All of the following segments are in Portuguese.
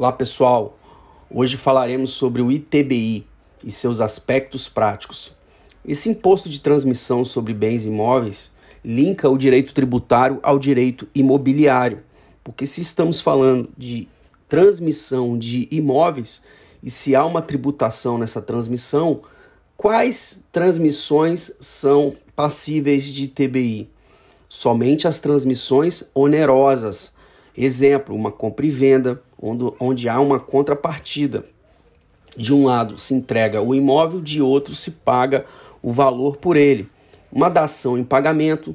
Olá pessoal, hoje falaremos sobre o ITBI e seus aspectos práticos. Esse imposto de transmissão sobre bens imóveis linka o direito tributário ao direito imobiliário, porque se estamos falando de transmissão de imóveis e se há uma tributação nessa transmissão, quais transmissões são passíveis de ITBI? Somente as transmissões onerosas. Exemplo, uma compra e venda, onde, onde há uma contrapartida. De um lado se entrega o imóvel, de outro se paga o valor por ele. Uma dação em pagamento,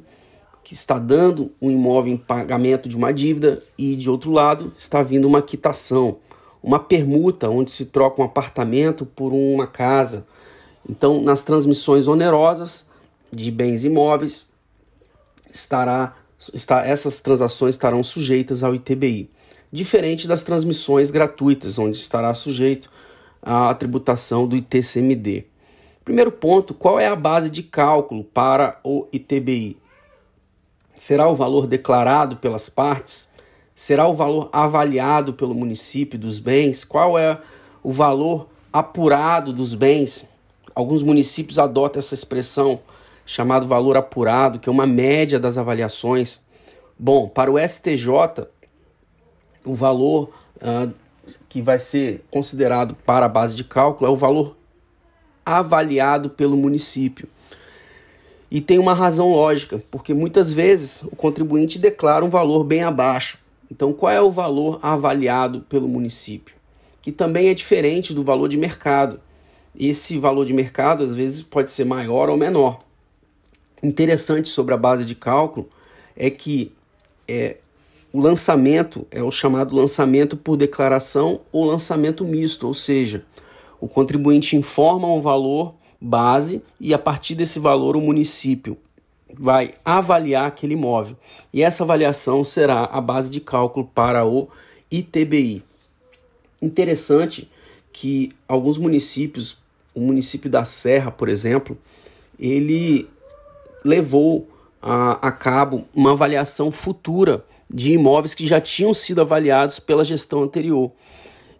que está dando um imóvel em pagamento de uma dívida, e de outro lado está vindo uma quitação. Uma permuta, onde se troca um apartamento por uma casa. Então, nas transmissões onerosas de bens imóveis, estará, está, essas transações estarão sujeitas ao ITBI diferente das transmissões gratuitas, onde estará sujeito à tributação do ITCMD. Primeiro ponto, qual é a base de cálculo para o ITBI? Será o valor declarado pelas partes? Será o valor avaliado pelo município dos bens? Qual é o valor apurado dos bens? Alguns municípios adotam essa expressão chamado valor apurado, que é uma média das avaliações. Bom, para o STJ, o valor uh, que vai ser considerado para a base de cálculo é o valor avaliado pelo município. E tem uma razão lógica, porque muitas vezes o contribuinte declara um valor bem abaixo. Então, qual é o valor avaliado pelo município? Que também é diferente do valor de mercado. Esse valor de mercado às vezes pode ser maior ou menor. Interessante sobre a base de cálculo é que é, o lançamento é o chamado lançamento por declaração ou lançamento misto, ou seja, o contribuinte informa um valor base e a partir desse valor o município vai avaliar aquele imóvel. E essa avaliação será a base de cálculo para o ITBI. Interessante que alguns municípios, o município da Serra, por exemplo, ele levou a, a cabo uma avaliação futura de imóveis que já tinham sido avaliados pela gestão anterior.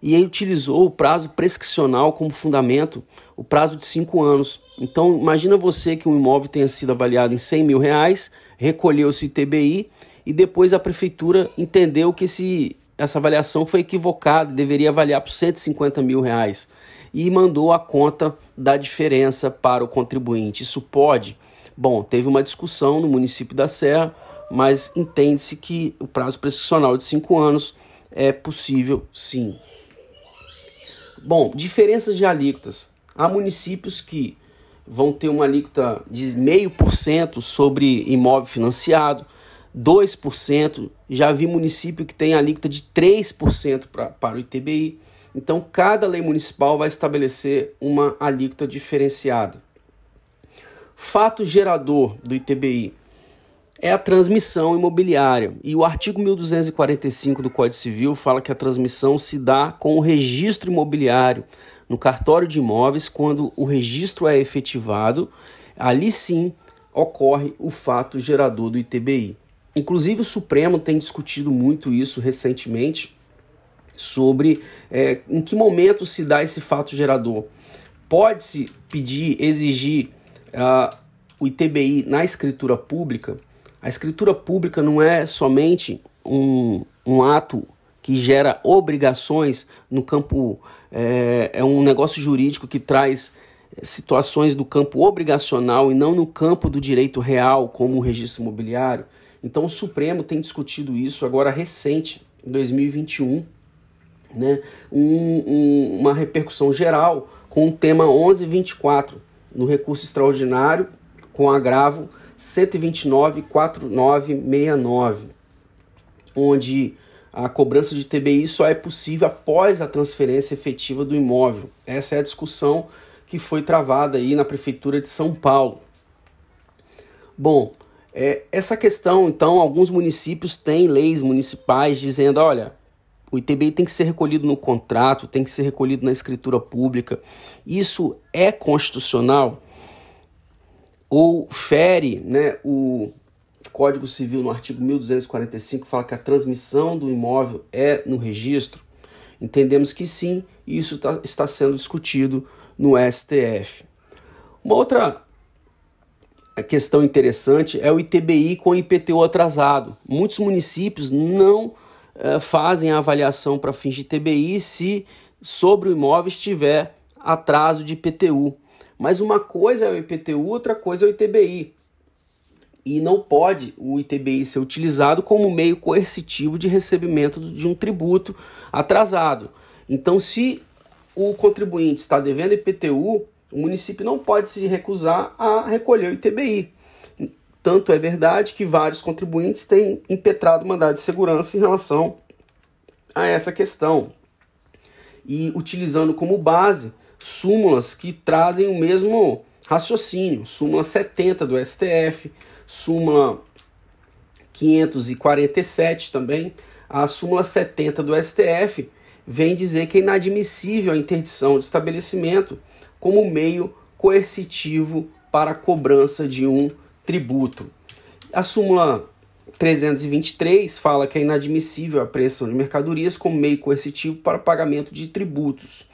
E aí utilizou o prazo prescricional como fundamento, o prazo de cinco anos. Então, imagina você que um imóvel tenha sido avaliado em 100 mil reais, recolheu-se o ITBI e depois a prefeitura entendeu que esse, essa avaliação foi equivocada, deveria avaliar por 150 mil reais e mandou a conta da diferença para o contribuinte. Isso pode? Bom, teve uma discussão no município da Serra mas entende-se que o prazo prescricional de cinco anos é possível sim. Bom, diferenças de alíquotas. Há municípios que vão ter uma alíquota de 0,5% sobre imóvel financiado, 2%. Já vi município que tem alíquota de 3% pra, para o ITBI. Então, cada lei municipal vai estabelecer uma alíquota diferenciada. Fato gerador do ITBI é a transmissão imobiliária. E o artigo 1245 do Código Civil fala que a transmissão se dá com o registro imobiliário no cartório de imóveis quando o registro é efetivado, ali sim ocorre o fato gerador do ITBI. Inclusive o Supremo tem discutido muito isso recentemente sobre é, em que momento se dá esse fato gerador. Pode-se pedir, exigir uh, o ITBI na escritura pública a escritura pública não é somente um, um ato que gera obrigações no campo, é, é um negócio jurídico que traz situações do campo obrigacional e não no campo do direito real, como o registro imobiliário. Então o Supremo tem discutido isso agora recente, em 2021, né? Um, um, uma repercussão geral com o tema 1124 no recurso extraordinário com agravo 129 4969, onde a cobrança de TBI só é possível após a transferência efetiva do imóvel. Essa é a discussão que foi travada aí na prefeitura de São Paulo. Bom, é, essa questão, então, alguns municípios têm leis municipais dizendo, olha, o ITBI tem que ser recolhido no contrato, tem que ser recolhido na escritura pública. Isso é constitucional? ou fere né, o Código Civil no artigo 1245 fala que a transmissão do imóvel é no registro. Entendemos que sim, isso tá, está sendo discutido no STF. Uma outra questão interessante é o ITBI com o IPTU atrasado. Muitos municípios não uh, fazem a avaliação para fins de ITBI se sobre o imóvel estiver atraso de IPTU. Mas uma coisa é o IPTU, outra coisa é o ITBI. E não pode o ITBI ser utilizado como meio coercitivo de recebimento de um tributo atrasado. Então, se o contribuinte está devendo IPTU, o município não pode se recusar a recolher o ITBI. Tanto é verdade que vários contribuintes têm impetrado mandado de segurança em relação a essa questão. E utilizando como base súmulas que trazem o mesmo raciocínio. Súmula 70 do STF, súmula 547 também. A súmula 70 do STF vem dizer que é inadmissível a interdição de estabelecimento como meio coercitivo para a cobrança de um tributo. A súmula 323 fala que é inadmissível a apreensão de mercadorias como meio coercitivo para pagamento de tributos.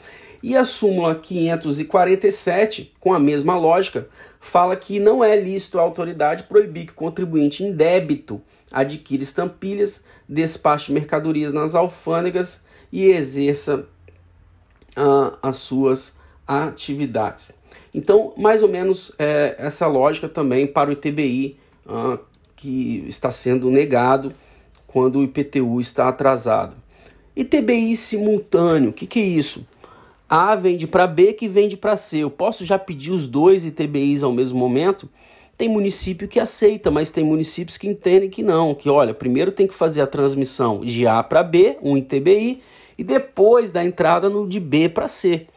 E a súmula 547, com a mesma lógica, fala que não é lícito à autoridade proibir que o contribuinte em débito adquira estampilhas, despache mercadorias nas alfândegas e exerça uh, as suas atividades. Então, mais ou menos é, essa lógica também para o ITBI, uh, que está sendo negado quando o IPTU está atrasado. ITBI simultâneo, o que, que é isso? A vende para B que vende para C. Eu posso já pedir os dois ITBIs ao mesmo momento? Tem município que aceita, mas tem municípios que entendem que não, que olha, primeiro tem que fazer a transmissão de A para B, um ITBI, e depois da entrada no de B para C.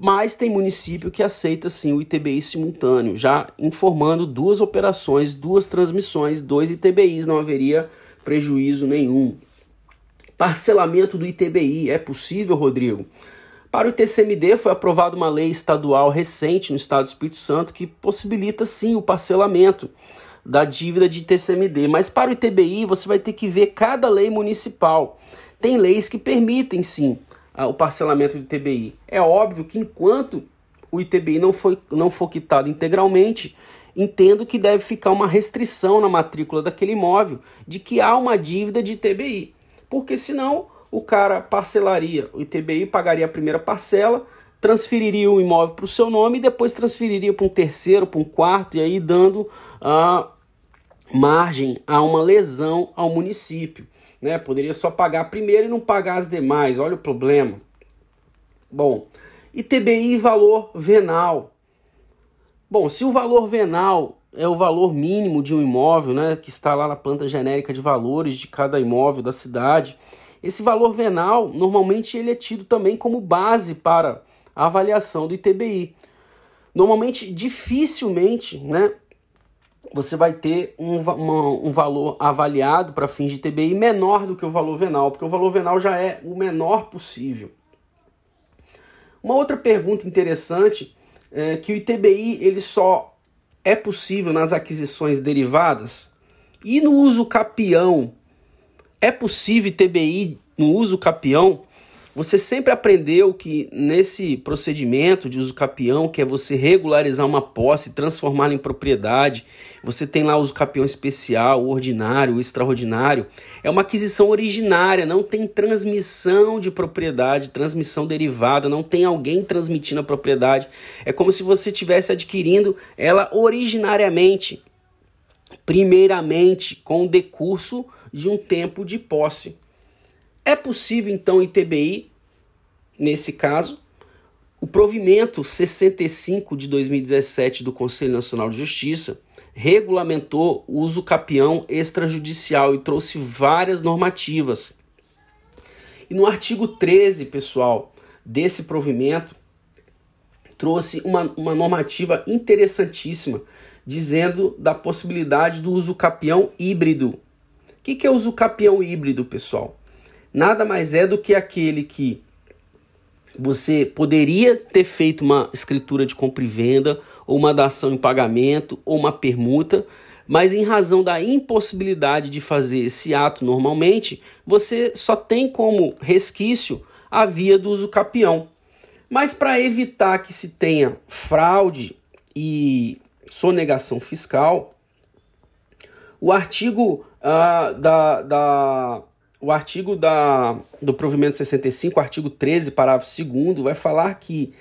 Mas tem município que aceita sim o ITBI simultâneo, já informando duas operações, duas transmissões, dois ITBIs, não haveria prejuízo nenhum. Parcelamento do ITBI é possível, Rodrigo? Para o TCMD foi aprovada uma lei estadual recente no estado do Espírito Santo que possibilita sim o parcelamento da dívida de TCMD, mas para o ITBI você vai ter que ver cada lei municipal. Tem leis que permitem sim o parcelamento do ITBI. É óbvio que enquanto o ITBI não, foi, não for quitado integralmente, entendo que deve ficar uma restrição na matrícula daquele imóvel de que há uma dívida de ITBI. Porque senão o cara parcelaria, o ITBI pagaria a primeira parcela, transferiria o imóvel para o seu nome e depois transferiria para um terceiro, para um quarto, e aí dando a margem a uma lesão ao município né? Poderia só pagar a primeira e não pagar as demais. Olha o problema. Bom, ITBI valor venal. Bom, se o valor venal é o valor mínimo de um imóvel, né, que está lá na planta genérica de valores de cada imóvel da cidade, esse valor venal normalmente ele é tido também como base para a avaliação do ITBI. Normalmente, dificilmente, né, você vai ter um, uma, um valor avaliado para fins de TBI menor do que o valor venal, porque o valor venal já é o menor possível. Uma outra pergunta interessante é que o ITBI ele só é possível nas aquisições derivadas e no uso capião. É possível ITBI no uso capião? Você sempre aprendeu que nesse procedimento de uso capião, que é você regularizar uma posse, transformá-la em propriedade, você tem lá o uso capião especial, o ordinário, o extraordinário. É uma aquisição originária, não tem transmissão de propriedade, transmissão derivada, não tem alguém transmitindo a propriedade. É como se você estivesse adquirindo ela originariamente, primeiramente, com o decurso de um tempo de posse. É possível então ITBI, nesse caso, o provimento 65 de 2017 do Conselho Nacional de Justiça regulamentou o uso capião extrajudicial e trouxe várias normativas. E no artigo 13, pessoal, desse provimento, trouxe uma, uma normativa interessantíssima, dizendo da possibilidade do uso capião híbrido. O que, que é o uso capião híbrido, pessoal? Nada mais é do que aquele que você poderia ter feito uma escritura de compra e venda, ou uma dação em pagamento, ou uma permuta, mas em razão da impossibilidade de fazer esse ato normalmente, você só tem como resquício a via do uso capião. Mas para evitar que se tenha fraude e sonegação fiscal, o artigo uh, da, da, o artigo da, do provimento 65, artigo 13, parágrafo 2 vai falar que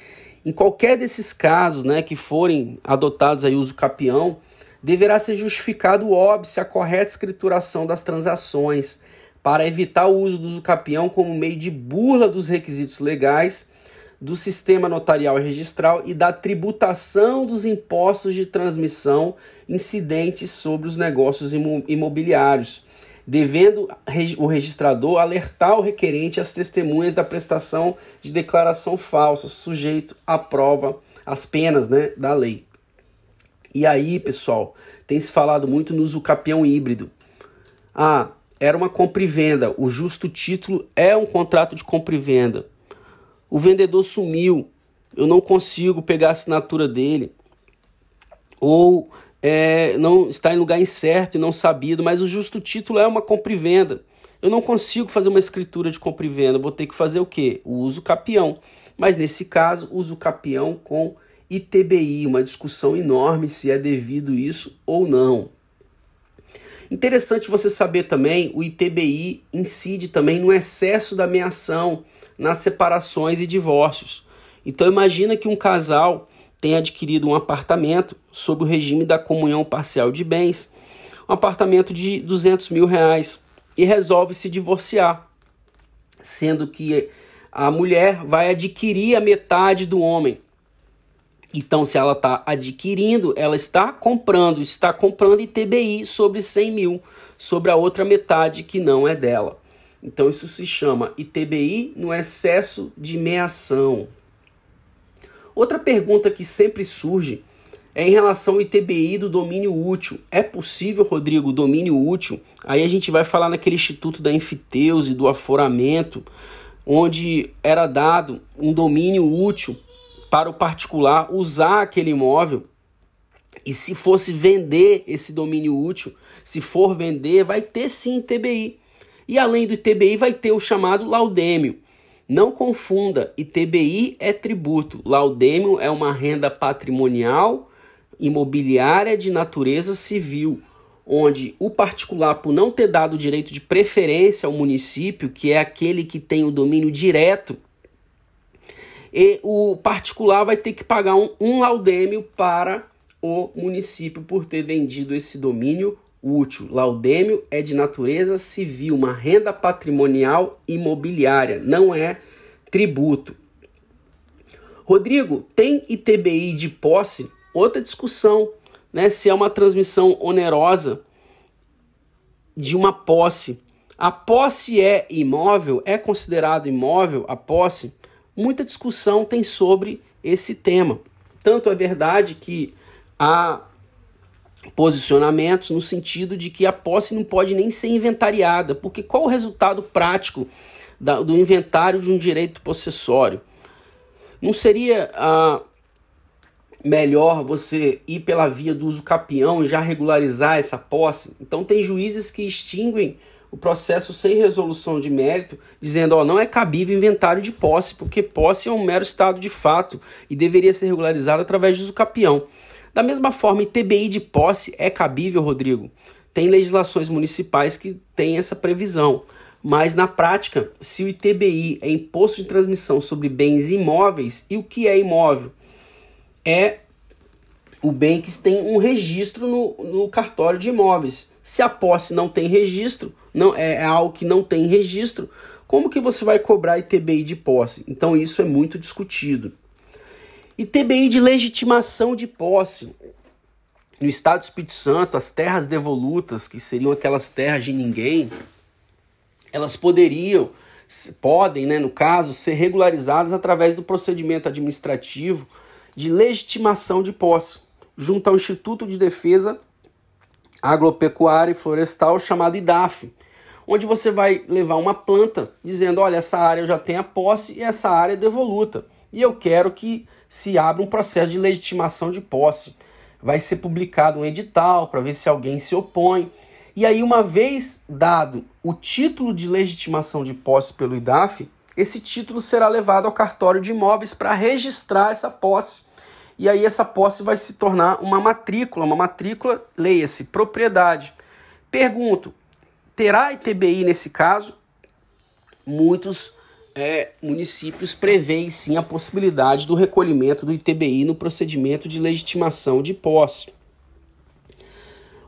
em qualquer desses casos né, que forem adotados aí uso capião, deverá ser justificado o óbice a correta escrituração das transações, para evitar o uso do uso capião como meio de burla dos requisitos legais do sistema notarial e registral e da tributação dos impostos de transmissão incidentes sobre os negócios imobiliários, devendo o registrador alertar o requerente às testemunhas da prestação de declaração falsa, sujeito à prova, às penas né, da lei. E aí, pessoal, tem se falado muito no uso capião híbrido. Ah, era uma compra e venda, o justo título é um contrato de compra e venda o vendedor sumiu, eu não consigo pegar a assinatura dele, ou é, não está em lugar incerto e não sabido, mas o justo título é uma compra e venda. Eu não consigo fazer uma escritura de compra e venda, vou ter que fazer o quê? O uso capião. Mas nesse caso, uso capião com ITBI, uma discussão enorme se é devido isso ou não. Interessante você saber também, o ITBI incide também no excesso da ameação nas separações e divórcios. Então imagina que um casal tenha adquirido um apartamento sob o regime da comunhão parcial de bens, um apartamento de 200 mil reais, e resolve se divorciar, sendo que a mulher vai adquirir a metade do homem. Então, se ela está adquirindo, ela está comprando, está comprando ITBI sobre 100 mil, sobre a outra metade que não é dela. Então isso se chama ITBI no excesso de meação. Outra pergunta que sempre surge é em relação ao ITBI do domínio útil. É possível, Rodrigo, domínio útil? Aí a gente vai falar naquele instituto da enfiteuse, do aforamento, onde era dado um domínio útil para o particular usar aquele imóvel. E se fosse vender esse domínio útil, se for vender, vai ter sim ITBI. E além do ITBI, vai ter o chamado laudêmio. Não confunda, ITBI é tributo, laudêmio é uma renda patrimonial imobiliária de natureza civil, onde o particular, por não ter dado direito de preferência ao município, que é aquele que tem o domínio direto, e o particular vai ter que pagar um, um laudêmio para o município por ter vendido esse domínio útil. Laudêmio é de natureza civil, uma renda patrimonial imobiliária, não é tributo. Rodrigo, tem ITBI de posse? Outra discussão, né? Se é uma transmissão onerosa de uma posse. A posse é imóvel? É considerado imóvel a posse? Muita discussão tem sobre esse tema. Tanto é verdade que a posicionamentos no sentido de que a posse não pode nem ser inventariada, porque qual o resultado prático da, do inventário de um direito possessório? Não seria ah, melhor você ir pela via do uso capião e já regularizar essa posse? Então tem juízes que extinguem o processo sem resolução de mérito, dizendo, ó, não é cabível inventário de posse, porque posse é um mero estado de fato e deveria ser regularizado através do uso capião. Da mesma forma, ITBI de posse é cabível, Rodrigo. Tem legislações municipais que têm essa previsão. Mas na prática, se o ITBI é imposto de transmissão sobre bens imóveis, e o que é imóvel? É o bem que tem um registro no, no cartório de imóveis. Se a posse não tem registro, não é, é algo que não tem registro, como que você vai cobrar ITBI de posse? Então isso é muito discutido. E TBI de legitimação de posse. No estado do Espírito Santo, as terras devolutas, que seriam aquelas terras de ninguém, elas poderiam, podem, né, no caso, ser regularizadas através do procedimento administrativo de legitimação de posse, junto ao Instituto de Defesa Agropecuária e Florestal chamado IDAF, onde você vai levar uma planta dizendo, olha, essa área eu já tenho a posse e essa área é devoluta, e eu quero que se abre um processo de legitimação de posse. Vai ser publicado um edital para ver se alguém se opõe. E aí, uma vez dado o título de legitimação de posse pelo IDAF, esse título será levado ao cartório de imóveis para registrar essa posse. E aí essa posse vai se tornar uma matrícula, uma matrícula, leia-se, propriedade. Pergunto, terá ITBI nesse caso? Muitos é, municípios prevêem sim a possibilidade do recolhimento do ITBI no procedimento de legitimação de posse.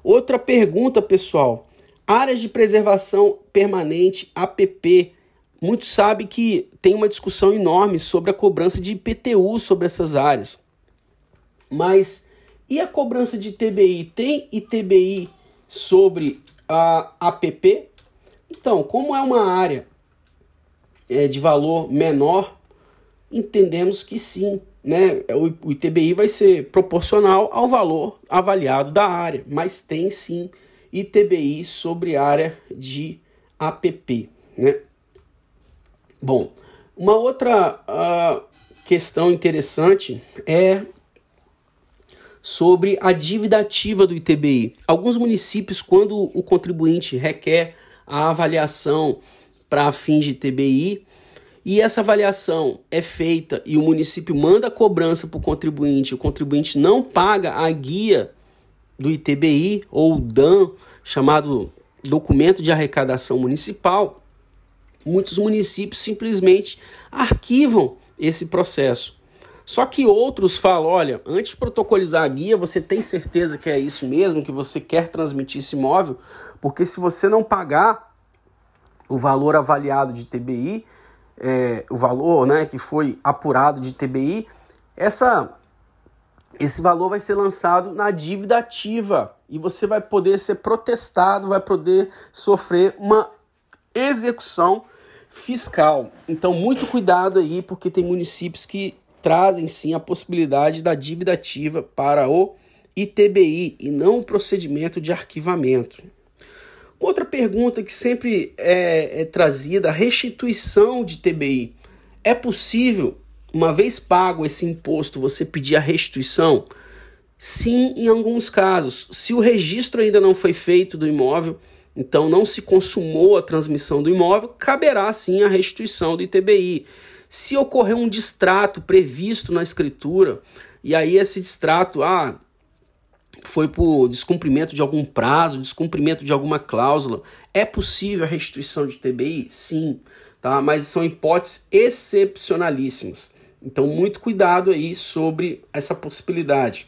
Outra pergunta, pessoal: áreas de preservação permanente, APP. Muitos sabem que tem uma discussão enorme sobre a cobrança de IPTU sobre essas áreas. Mas e a cobrança de ITBI? Tem ITBI sobre a APP? Então, como é uma área é, de valor menor, entendemos que sim, né? O, ITBI vai ser proporcional ao valor avaliado da área, mas tem sim ITBI sobre área de APP, né? Bom, uma outra uh, questão interessante é sobre a dívida ativa do ITBI. Alguns municípios, quando o contribuinte requer a avaliação para fins de TBI e essa avaliação é feita e o município manda a cobrança para o contribuinte, o contribuinte não paga a guia do ITBI ou DAN, chamado Documento de Arrecadação Municipal, muitos municípios simplesmente arquivam esse processo. Só que outros falam: olha, antes de protocolizar a guia, você tem certeza que é isso mesmo, que você quer transmitir esse imóvel? Porque se você não pagar, o valor avaliado de TBI, é, o valor né, que foi apurado de TBI, essa, esse valor vai ser lançado na dívida ativa e você vai poder ser protestado, vai poder sofrer uma execução fiscal. Então, muito cuidado aí, porque tem municípios que trazem sim a possibilidade da dívida ativa para o ITBI e não o procedimento de arquivamento. Outra pergunta que sempre é, é trazida, restituição de TBI. É possível, uma vez pago esse imposto, você pedir a restituição? Sim, em alguns casos. Se o registro ainda não foi feito do imóvel, então não se consumou a transmissão do imóvel, caberá sim a restituição do ITBI. Se ocorrer um distrato previsto na escritura, e aí esse distrato, ah, foi por descumprimento de algum prazo, descumprimento de alguma cláusula. É possível a restituição de TBI? Sim, tá? mas são hipóteses excepcionalíssimas. Então, muito cuidado aí sobre essa possibilidade.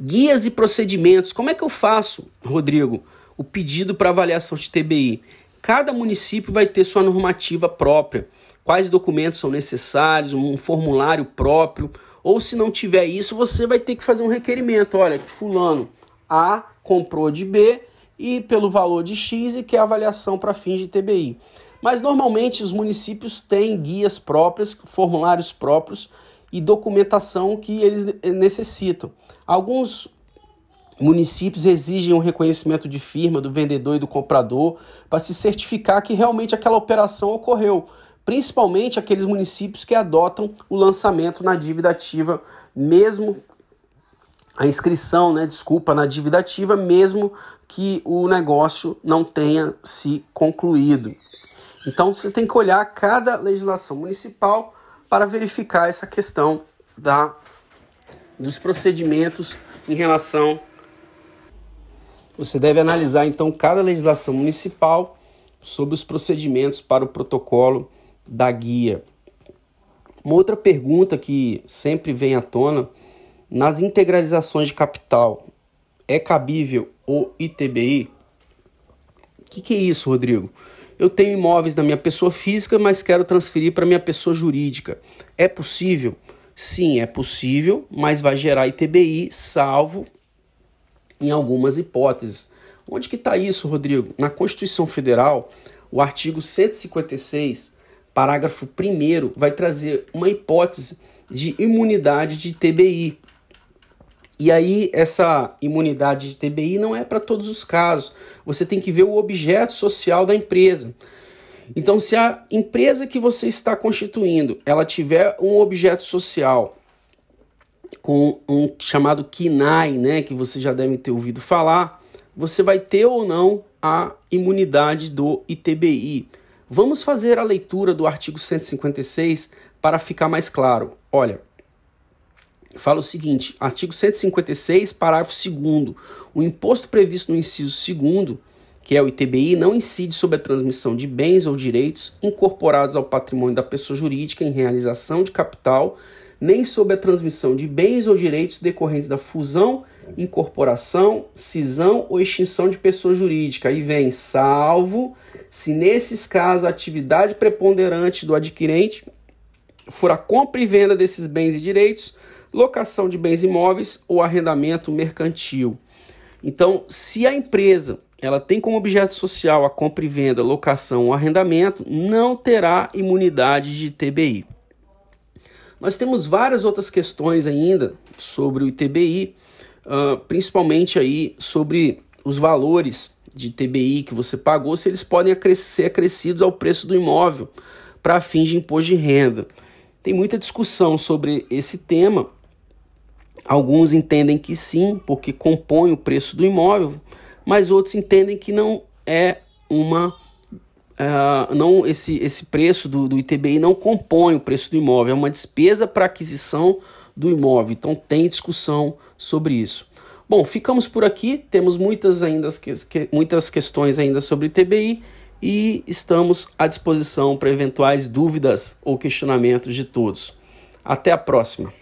Guias e procedimentos. Como é que eu faço, Rodrigo, o pedido para avaliação de TBI? Cada município vai ter sua normativa própria. Quais documentos são necessários, um formulário próprio ou se não tiver isso, você vai ter que fazer um requerimento. Olha, que fulano A comprou de B e pelo valor de X e quer avaliação para fins de TBI. Mas normalmente os municípios têm guias próprias, formulários próprios e documentação que eles necessitam. Alguns municípios exigem um reconhecimento de firma do vendedor e do comprador para se certificar que realmente aquela operação ocorreu principalmente aqueles municípios que adotam o lançamento na dívida ativa, mesmo a inscrição, né, desculpa, na dívida ativa, mesmo que o negócio não tenha se concluído. Então você tem que olhar cada legislação municipal para verificar essa questão da dos procedimentos em relação você deve analisar então cada legislação municipal sobre os procedimentos para o protocolo da guia. Uma outra pergunta que sempre vem à tona: nas integralizações de capital, é cabível o ITBI? O que, que é isso, Rodrigo? Eu tenho imóveis da minha pessoa física, mas quero transferir para minha pessoa jurídica. É possível? Sim, é possível, mas vai gerar ITBI, salvo em algumas hipóteses. Onde que está isso, Rodrigo? Na Constituição Federal, o artigo 156 parágrafo 1 vai trazer uma hipótese de imunidade de TBI. E aí, essa imunidade de TBI não é para todos os casos. Você tem que ver o objeto social da empresa. Então, se a empresa que você está constituindo, ela tiver um objeto social com um chamado KINAI, né, que você já deve ter ouvido falar, você vai ter ou não a imunidade do ITBI Vamos fazer a leitura do artigo 156 para ficar mais claro. Olha, fala o seguinte: artigo 156, parágrafo 2. O imposto previsto no inciso 2, que é o ITBI, não incide sobre a transmissão de bens ou direitos incorporados ao patrimônio da pessoa jurídica em realização de capital, nem sobre a transmissão de bens ou direitos decorrentes da fusão, incorporação, cisão ou extinção de pessoa jurídica. Aí vem, salvo se nesses casos a atividade preponderante do adquirente for a compra e venda desses bens e direitos locação de bens imóveis ou arrendamento mercantil. Então, se a empresa ela tem como objeto social a compra e venda, locação ou arrendamento, não terá imunidade de TBI. Nós temos várias outras questões ainda sobre o ITBI, uh, principalmente aí sobre os valores de TBI que você pagou, se eles podem ser acrescidos ao preço do imóvel para fins de imposto de renda. Tem muita discussão sobre esse tema Alguns entendem que sim, porque compõe o preço do imóvel, mas outros entendem que não é uma. Uh, não esse, esse preço do, do ITBI não compõe o preço do imóvel, é uma despesa para aquisição do imóvel. Então tem discussão sobre isso. Bom, ficamos por aqui. Temos muitas ainda muitas questões ainda sobre ITBI e estamos à disposição para eventuais dúvidas ou questionamentos de todos. Até a próxima.